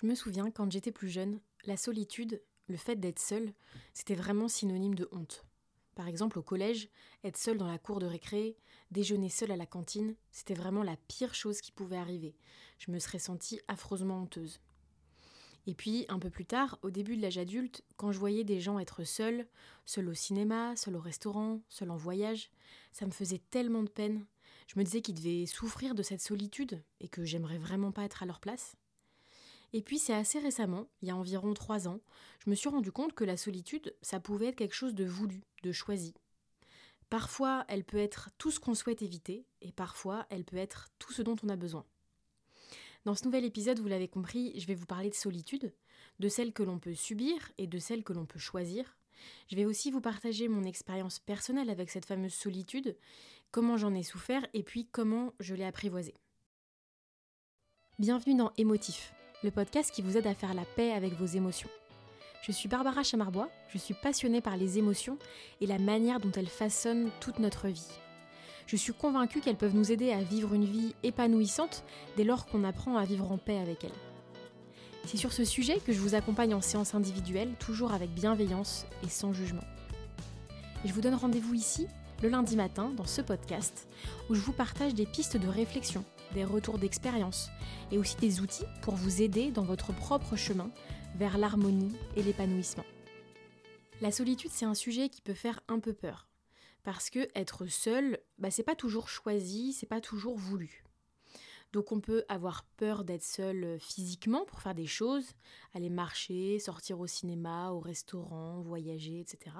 Je me souviens, quand j'étais plus jeune, la solitude, le fait d'être seul, c'était vraiment synonyme de honte. Par exemple, au collège, être seul dans la cour de récré, déjeuner seul à la cantine, c'était vraiment la pire chose qui pouvait arriver. Je me serais sentie affreusement honteuse. Et puis, un peu plus tard, au début de l'âge adulte, quand je voyais des gens être seuls, seuls au cinéma, seuls au restaurant, seuls en voyage, ça me faisait tellement de peine. Je me disais qu'ils devaient souffrir de cette solitude et que j'aimerais vraiment pas être à leur place. Et puis c'est assez récemment, il y a environ trois ans, je me suis rendu compte que la solitude, ça pouvait être quelque chose de voulu, de choisi. Parfois, elle peut être tout ce qu'on souhaite éviter, et parfois, elle peut être tout ce dont on a besoin. Dans ce nouvel épisode, vous l'avez compris, je vais vous parler de solitude, de celle que l'on peut subir et de celle que l'on peut choisir. Je vais aussi vous partager mon expérience personnelle avec cette fameuse solitude, comment j'en ai souffert et puis comment je l'ai apprivoisée. Bienvenue dans Émotif, le podcast qui vous aide à faire la paix avec vos émotions. Je suis Barbara Chamarbois, je suis passionnée par les émotions et la manière dont elles façonnent toute notre vie. Je suis convaincue qu'elles peuvent nous aider à vivre une vie épanouissante dès lors qu'on apprend à vivre en paix avec elles. C'est sur ce sujet que je vous accompagne en séance individuelle, toujours avec bienveillance et sans jugement. Je vous donne rendez-vous ici, le lundi matin, dans ce podcast, où je vous partage des pistes de réflexion des retours d'expérience et aussi des outils pour vous aider dans votre propre chemin vers l'harmonie et l'épanouissement. La solitude, c'est un sujet qui peut faire un peu peur. Parce que être seul, bah, c'est pas toujours choisi, c'est pas toujours voulu. Donc on peut avoir peur d'être seul euh, physiquement pour faire des choses, aller marcher, sortir au cinéma, au restaurant, voyager, etc.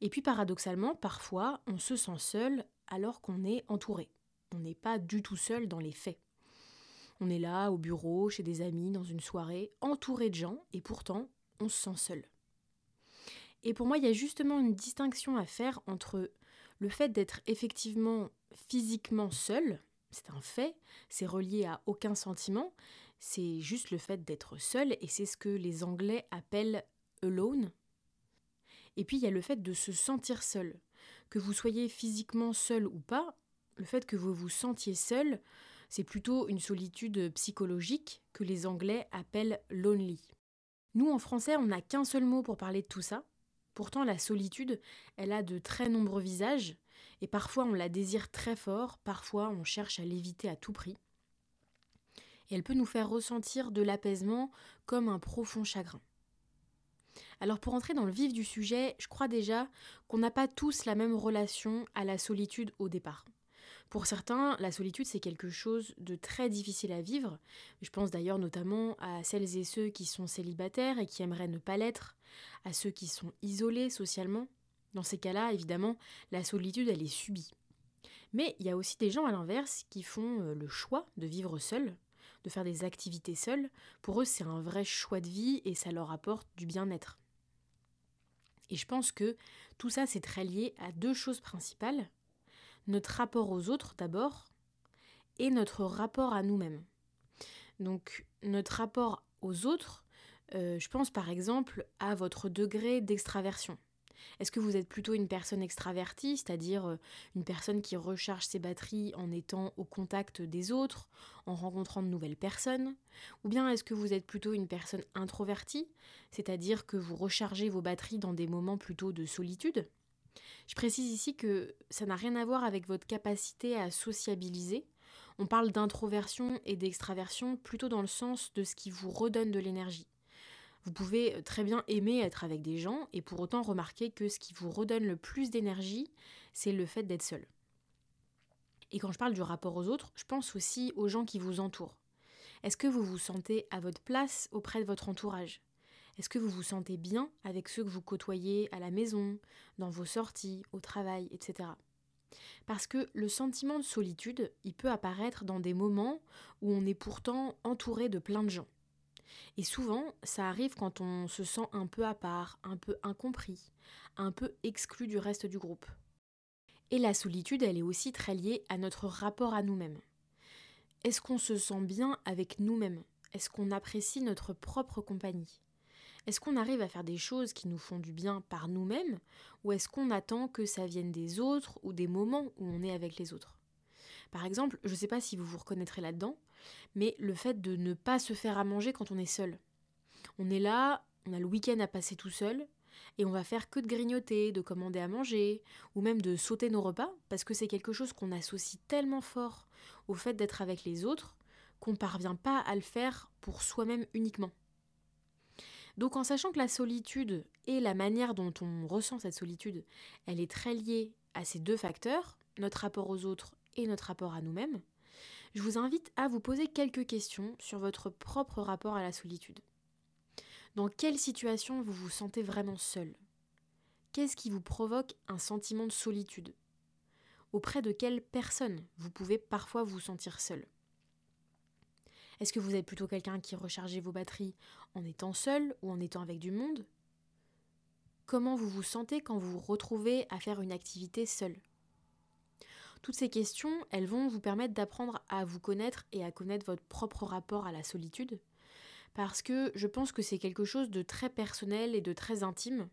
Et puis paradoxalement, parfois, on se sent seul alors qu'on est entouré. On n'est pas du tout seul dans les faits. On est là, au bureau, chez des amis, dans une soirée, entouré de gens, et pourtant, on se sent seul. Et pour moi, il y a justement une distinction à faire entre le fait d'être effectivement physiquement seul, c'est un fait, c'est relié à aucun sentiment, c'est juste le fait d'être seul, et c'est ce que les Anglais appellent alone. Et puis il y a le fait de se sentir seul. Que vous soyez physiquement seul ou pas, le fait que vous vous sentiez seul, c'est plutôt une solitude psychologique que les Anglais appellent lonely. Nous, en français, on n'a qu'un seul mot pour parler de tout ça. Pourtant, la solitude, elle a de très nombreux visages, et parfois on la désire très fort, parfois on cherche à l'éviter à tout prix. Et elle peut nous faire ressentir de l'apaisement comme un profond chagrin. Alors pour entrer dans le vif du sujet, je crois déjà qu'on n'a pas tous la même relation à la solitude au départ. Pour certains, la solitude, c'est quelque chose de très difficile à vivre. Je pense d'ailleurs notamment à celles et ceux qui sont célibataires et qui aimeraient ne pas l'être, à ceux qui sont isolés socialement. Dans ces cas-là, évidemment, la solitude, elle est subie. Mais il y a aussi des gens à l'inverse qui font euh, le choix de vivre seuls, de faire des activités seuls. Pour eux, c'est un vrai choix de vie et ça leur apporte du bien-être. Et je pense que tout ça, c'est très lié à deux choses principales notre rapport aux autres d'abord et notre rapport à nous-mêmes. Donc notre rapport aux autres, euh, je pense par exemple à votre degré d'extraversion. Est-ce que vous êtes plutôt une personne extravertie, c'est-à-dire euh, une personne qui recharge ses batteries en étant au contact des autres, en rencontrant de nouvelles personnes? Ou bien est-ce que vous êtes plutôt une personne introvertie, c'est-à-dire que vous rechargez vos batteries dans des moments plutôt de solitude? Je précise ici que ça n'a rien à voir avec votre capacité à sociabiliser. On parle d'introversion et d'extraversion plutôt dans le sens de ce qui vous redonne de l'énergie. Vous pouvez très bien aimer être avec des gens et pour autant remarquer que ce qui vous redonne le plus d'énergie, c'est le fait d'être seul. Et quand je parle du rapport aux autres, je pense aussi aux gens qui vous entourent. Est-ce que vous vous sentez à votre place auprès de votre entourage? Est-ce que vous vous sentez bien avec ceux que vous côtoyez à la maison, dans vos sorties, au travail, etc. Parce que le sentiment de solitude, il peut apparaître dans des moments où on est pourtant entouré de plein de gens. Et souvent, ça arrive quand on se sent un peu à part, un peu incompris, un peu exclu du reste du groupe. Et la solitude, elle est aussi très liée à notre rapport à nous-mêmes. Est-ce qu'on se sent bien avec nous-mêmes? Est-ce qu'on apprécie notre propre compagnie? Est-ce qu'on arrive à faire des choses qui nous font du bien par nous-mêmes ou est-ce qu'on attend que ça vienne des autres ou des moments où on est avec les autres? Par exemple, je ne sais pas si vous vous reconnaîtrez là-dedans, mais le fait de ne pas se faire à manger quand on est seul. On est là, on a le week-end à passer tout seul, et on va faire que de grignoter, de commander à manger, ou même de sauter nos repas, parce que c'est quelque chose qu'on associe tellement fort au fait d'être avec les autres qu'on ne parvient pas à le faire pour soi-même uniquement. Donc en sachant que la solitude et la manière dont on ressent cette solitude, elle est très liée à ces deux facteurs, notre rapport aux autres et notre rapport à nous-mêmes, je vous invite à vous poser quelques questions sur votre propre rapport à la solitude. Dans quelle situation vous vous sentez vraiment seul? Qu'est-ce qui vous provoque un sentiment de solitude? Auprès de quelle personne vous pouvez parfois vous sentir seul? Est-ce que vous êtes plutôt quelqu'un qui recharge vos batteries en étant seul ou en étant avec du monde? Comment vous vous sentez quand vous vous retrouvez à faire une activité seul Toutes ces questions, elles vont vous permettre d'apprendre à vous connaître et à connaître votre propre rapport à la solitude, parce que je pense que c'est quelque chose de très personnel et de très intime.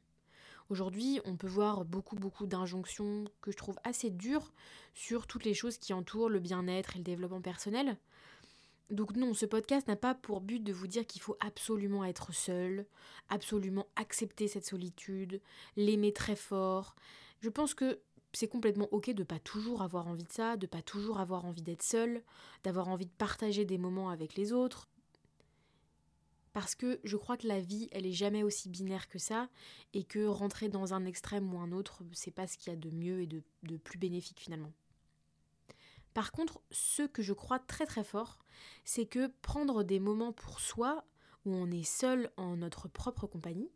Aujourd'hui, on peut voir beaucoup beaucoup d'injonctions que je trouve assez dures sur toutes les choses qui entourent le bien-être et le développement personnel. Donc non, ce podcast n'a pas pour but de vous dire qu'il faut absolument être seul, absolument accepter cette solitude, l'aimer très fort. Je pense que c'est complètement ok de pas toujours avoir envie de ça, de pas toujours avoir envie d'être seul, d'avoir envie de partager des moments avec les autres, parce que je crois que la vie, elle est jamais aussi binaire que ça, et que rentrer dans un extrême ou un autre, c'est pas ce qu'il y a de mieux et de, de, plus bénéfique finalement. Par contre, ce que je crois très très fort, c'est que prendre des moments pour soi, où on est seul en notre propre compagnie,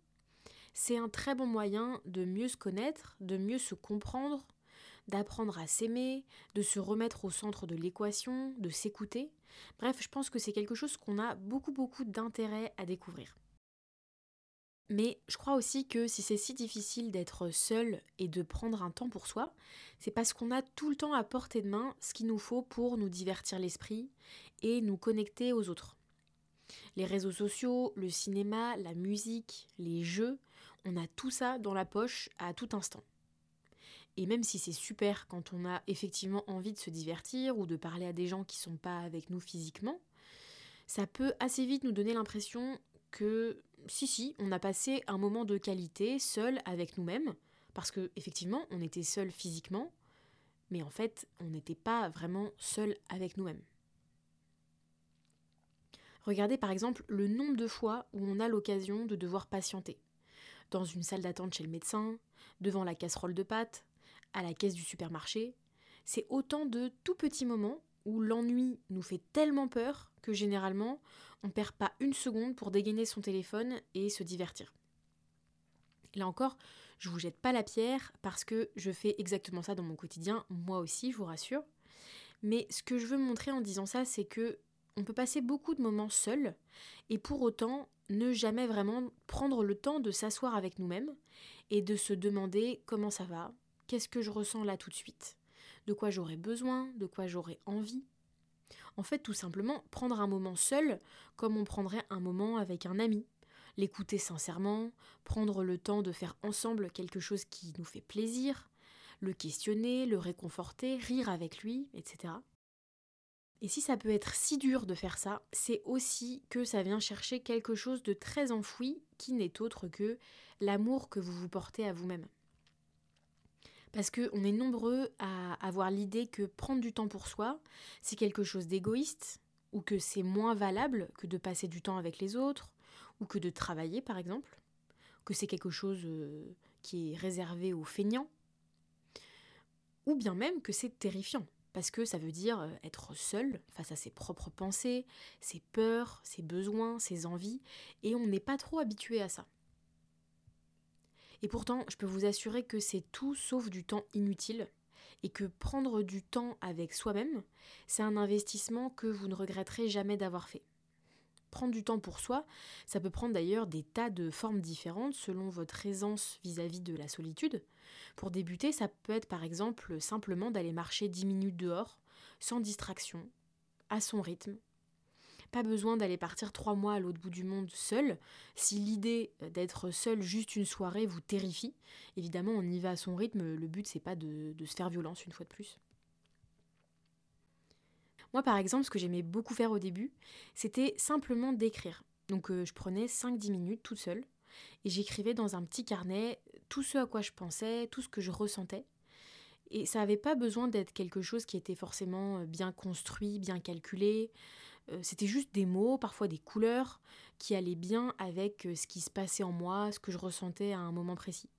c'est un très bon moyen de mieux se connaître, de mieux se comprendre, d'apprendre à s'aimer, de se remettre au centre de l'équation, de s'écouter, Bref, je pense que c'est quelque chose qu'on a beaucoup beaucoup d'intérêt à découvrir. Mais je crois aussi que si c'est si difficile d'être seul et de prendre un temps pour soi, c'est parce qu'on a tout le temps à portée de main ce qu'il nous faut pour nous divertir l'esprit et nous connecter aux autres. Les réseaux sociaux, le cinéma, la musique, les jeux, on a tout ça dans la poche à tout instant. Et même si c'est super quand on a effectivement envie de se divertir ou de parler à des gens qui sont pas avec nous physiquement, ça peut assez vite nous donner l'impression que si si, on a passé un moment de qualité seul avec nous-mêmes parce que effectivement, on était seul physiquement, mais en fait, on n'était pas vraiment seul avec nous-mêmes. Regardez par exemple le nombre de fois où on a l'occasion de devoir patienter. Dans une salle d'attente chez le médecin, devant la casserole de pâtes, à la caisse du supermarché, c'est autant de tout petits moments où l'ennui nous fait tellement peur que généralement on perd pas une seconde pour dégainer son téléphone et se divertir. Là encore, je vous jette pas la pierre parce que je fais exactement ça dans mon quotidien, moi aussi, je vous rassure. Mais ce que je veux montrer en disant ça, c'est que on peut passer beaucoup de moments seuls et pour autant ne jamais vraiment prendre le temps de s'asseoir avec nous-mêmes et de se demander comment ça va, Qu'est-ce que je ressens là tout de suite De quoi j'aurais besoin De quoi j'aurais envie En fait, tout simplement, prendre un moment seul comme on prendrait un moment avec un ami. L'écouter sincèrement, prendre le temps de faire ensemble quelque chose qui nous fait plaisir, le questionner, le réconforter, rire avec lui, etc. Et si ça peut être si dur de faire ça, c'est aussi que ça vient chercher quelque chose de très enfoui qui n'est autre que l'amour que vous vous portez à vous-même. Parce qu'on est nombreux à avoir l'idée que prendre du temps pour soi, c'est quelque chose d'égoïste, ou que c'est moins valable que de passer du temps avec les autres, ou que de travailler par exemple, que c'est quelque chose euh, qui est réservé aux feignants, ou bien même que c'est terrifiant, parce que ça veut dire euh, être seul face à ses propres pensées, ses peurs, ses besoins, ses envies, et on n'est pas trop habitué à ça. Et pourtant, je peux vous assurer que c'est tout sauf du temps inutile et que prendre du temps avec soi-même, c'est un investissement que vous ne regretterez jamais d'avoir fait. Prendre du temps pour soi, ça peut prendre d'ailleurs des tas de formes différentes selon votre aisance vis-à-vis de la solitude. Pour débuter, ça peut être par exemple simplement d'aller marcher 10 minutes dehors, sans distraction, à son rythme, pas besoin d'aller partir trois mois à l'autre bout du monde seul. Si l'idée d'être seul juste une soirée vous terrifie, évidemment on y va à son rythme, le but c'est pas de, se faire violence une fois de plus. Moi par exemple, ce que j'aimais beaucoup faire au début, c'était simplement d'écrire. Donc euh, je prenais 5-10 minutes toute seule et j'écrivais dans un petit carnet tout ce à quoi je pensais, tout ce que je ressentais. Et ça n'avait pas besoin d'être quelque chose qui était forcément euh, bien construit, bien calculé. Euh, c'était juste des mots, parfois des couleurs, qui allaient bien avec ce qui se passait en moi, ce que je ressentais à un moment précis.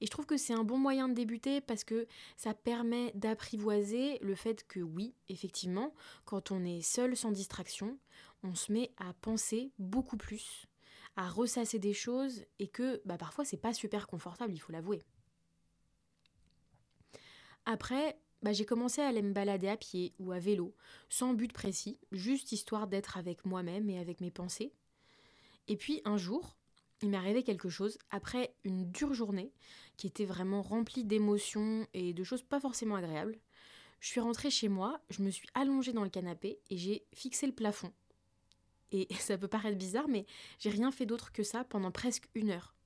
Et je trouve que c'est un bon moyen de débuter parce que ça permet d'apprivoiser le fait que oui, effectivement, quand on est seul sans distraction, on se met à penser beaucoup plus, à ressasser des choses et que bah, parfois c'est pas super confortable, il faut l'avouer. Après, bah, j'ai commencé à aller me balader à pied ou à vélo, sans but précis, juste histoire d'être avec moi-même et avec mes pensées. Et puis un jour, il m'est arrivé quelque chose après une dure journée qui était vraiment remplie d'émotions et de choses pas forcément agréables. Je suis rentrée chez moi, je me suis allongée dans le canapé et j'ai fixé le plafond. Et ça peut paraître bizarre, mais j'ai rien fait d'autre que ça pendant presque une heure.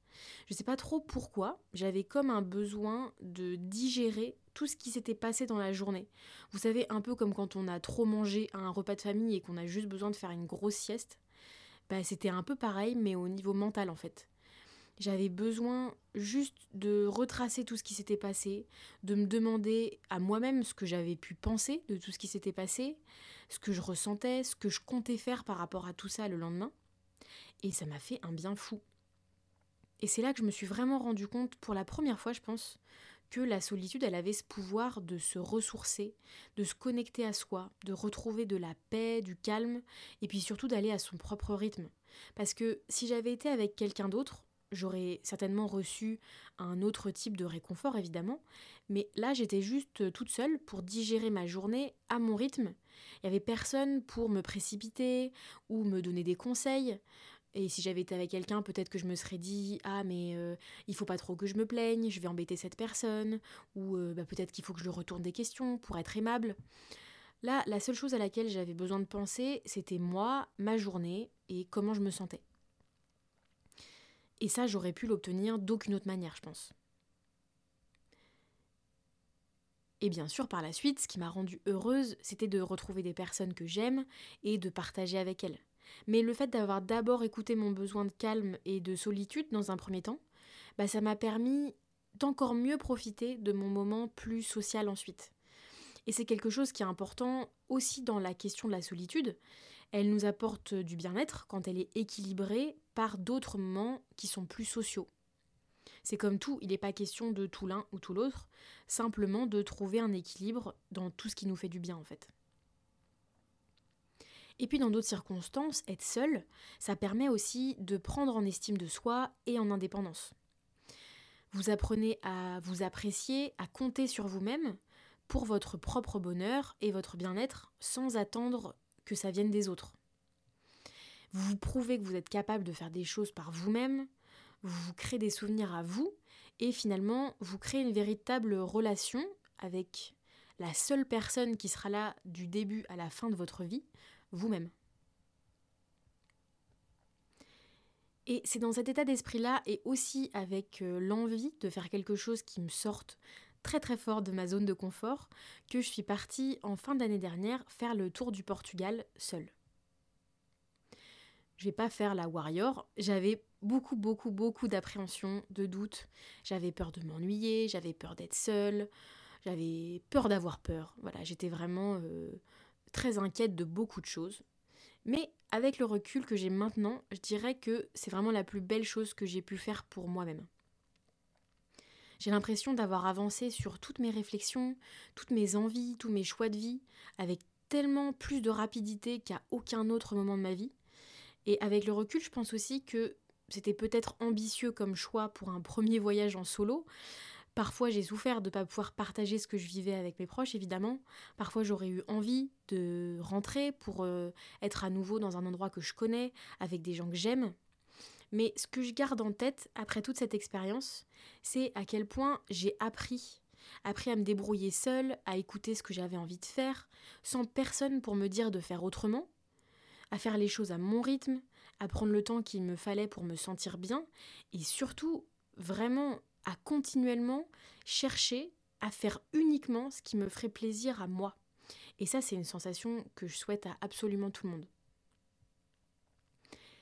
Je sais pas trop pourquoi, j'avais comme un besoin de digérer tout ce qui s'était passé dans la journée. Vous savez, un peu comme quand on a trop mangé à un repas de famille et qu'on a juste besoin de faire une grosse sieste. Bah, c'était un peu pareil, mais au niveau mental en fait. J'avais besoin juste de retracer tout ce qui s'était passé, de me demander à moi-même ce que j'avais pu penser de tout ce qui s'était passé, ce que je ressentais, ce que je comptais faire par rapport à tout ça le lendemain. Et ça m'a fait un bien fou. Et c'est là que je me suis vraiment rendu compte, pour la première fois je pense, que la solitude, elle avait ce pouvoir de se ressourcer, de se connecter à soi, de retrouver de la paix, du calme, et puis surtout d'aller à son propre rythme. Parce que si j'avais été avec quelqu'un d'autre, j'aurais certainement reçu un autre type de réconfort, évidemment, mais là j'étais juste toute seule pour digérer ma journée à mon rythme. Il n'y avait personne pour me précipiter ou me donner des conseils. Et si j'avais été avec quelqu'un, peut-être que je me serais dit Ah, mais euh, il faut pas trop que je me plaigne, je vais embêter cette personne. Ou euh, bah, peut-être qu'il faut que je retourne des questions pour être aimable. Là, la seule chose à laquelle j'avais besoin de penser, c'était moi, ma journée et comment je me sentais. Et ça, j'aurais pu l'obtenir d'aucune autre manière, je pense. Et bien sûr, par la suite, ce qui m'a rendue heureuse, c'était de retrouver des personnes que j'aime et de partager avec elles. Mais le fait d'avoir d'abord écouté mon besoin de calme et de solitude dans un premier temps, bah ça m'a permis d'encore mieux profiter de mon moment plus social ensuite. Et c'est quelque chose qui est important aussi dans la question de la solitude. Elle nous apporte du bien-être quand elle est équilibrée par d'autres moments qui sont plus sociaux. C'est comme tout, il n'est pas question de tout l'un ou tout l'autre, simplement de trouver un équilibre dans tout ce qui nous fait du bien en fait. Et puis dans d'autres circonstances, être seul, ça permet aussi de prendre en estime de soi et en indépendance. Vous apprenez à vous apprécier, à compter sur vous-même pour votre propre bonheur et votre bien-être sans attendre que ça vienne des autres. Vous vous prouvez que vous êtes capable de faire des choses par vous-même, vous vous créez des souvenirs à vous et finalement vous créez une véritable relation avec la seule personne qui sera là du début à la fin de votre vie, vous-même. Et c'est dans cet état d'esprit-là et aussi avec euh, l'envie de faire quelque chose qui me sorte très très fort de ma zone de confort que je suis partie en fin d'année dernière faire le tour du Portugal seule. Je vais pas faire la warrior, j'avais beaucoup beaucoup beaucoup d'appréhension, de doute, j'avais peur de m'ennuyer, j'avais peur d'être seule, j'avais peur d'avoir peur. Voilà, j'étais vraiment euh, très inquiète de beaucoup de choses. Mais avec le recul que j'ai maintenant, je dirais que c'est vraiment la plus belle chose que j'ai pu faire pour moi-même. J'ai l'impression d'avoir avancé sur toutes mes réflexions, toutes mes envies, tous mes choix de vie, avec tellement plus de rapidité qu'à aucun autre moment de ma vie. Et avec le recul, je pense aussi que c'était peut-être ambitieux comme choix pour un premier voyage en solo, Parfois, j'ai souffert de ne pas pouvoir partager ce que je vivais avec mes proches, évidemment. Parfois, j'aurais eu envie de rentrer pour euh, être à nouveau dans un endroit que je connais, avec des gens que j'aime. Mais ce que je garde en tête après toute cette expérience, c'est à quel point j'ai appris. Appris à me débrouiller seule, à écouter ce que j'avais envie de faire, sans personne pour me dire de faire autrement, à faire les choses à mon rythme, à prendre le temps qu'il me fallait pour me sentir bien, et surtout, vraiment à continuellement chercher à faire uniquement ce qui me ferait plaisir à moi. Et ça, c'est une sensation que je souhaite à absolument tout le monde.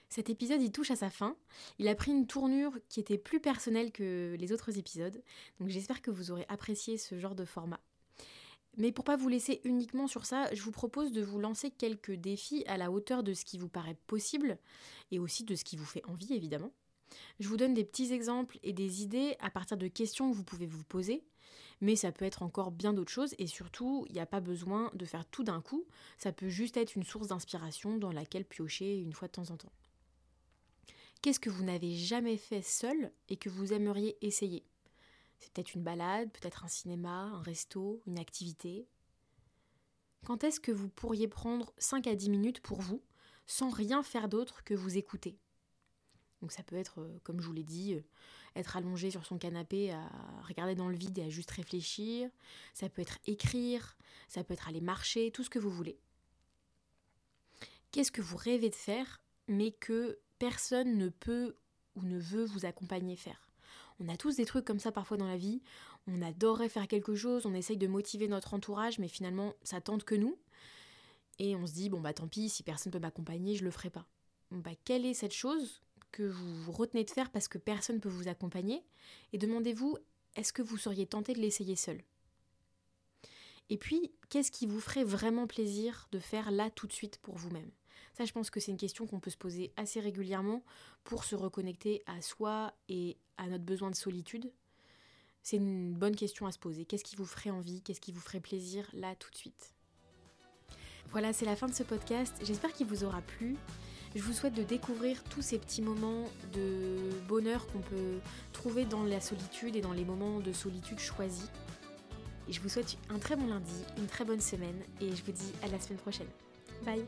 Cet épisode y touche à sa fin. Il a pris une tournure qui était plus personnelle que les autres épisodes, donc j'espère que vous aurez apprécié ce genre de format. Mais pour pas vous laisser uniquement sur ça, je vous propose de vous lancer quelques défis à la hauteur de ce qui vous paraît possible et aussi de ce qui vous fait envie évidemment. Je vous donne des petits exemples et des idées à partir de questions que vous pouvez vous poser, mais ça peut être encore bien d'autres choses et surtout, il n'y a pas besoin de faire tout d'un coup, ça peut juste être une source d'inspiration dans laquelle piocher une fois de temps en temps. Qu'est-ce que vous n'avez jamais fait seul et que vous aimeriez essayer? C'est peut-être une balade, peut-être un cinéma, un resto, une activité. Quand est-ce que vous pourriez prendre 5 à 10 minutes pour vous, sans rien faire d'autre que vous écouter? Donc ça peut être, euh, comme je vous l'ai dit, euh, être allongé sur son canapé à regarder dans le vide et à juste réfléchir. Ça peut être écrire, ça peut être aller marcher, tout ce que vous voulez. Qu'est-ce que vous rêvez de faire, mais que personne ne peut ou ne veut vous accompagner faire? On a tous des trucs comme ça parfois dans la vie. On adorerait faire quelque chose, on essaye de motiver notre entourage, mais finalement ça tente que nous. Et on se dit, bon bah tant pis, si personne ne peut m'accompagner, je le ferai pas. bah quelle est cette chose que vous retenez de faire parce que personne ne peut vous accompagner Et demandez-vous, est-ce que vous seriez tenté de l'essayer seul? Et puis, qu'est-ce qui vous ferait vraiment plaisir de faire là tout de suite pour vous-même? Ça, je pense que c'est une question qu'on peut se poser assez régulièrement pour se reconnecter à soi et à notre besoin de solitude. C'est une bonne question à se poser. Qu'est-ce qui vous ferait envie? Qu'est-ce qui vous ferait plaisir là tout de suite? Voilà, c'est la fin de ce podcast. J'espère qu'il vous aura plu. Je vous souhaite de découvrir tous ces petits moments de bonheur qu'on peut trouver dans la solitude et dans les moments de solitude choisis. Et je vous souhaite un très bon lundi, une très bonne semaine et je vous dis à la semaine prochaine. Bye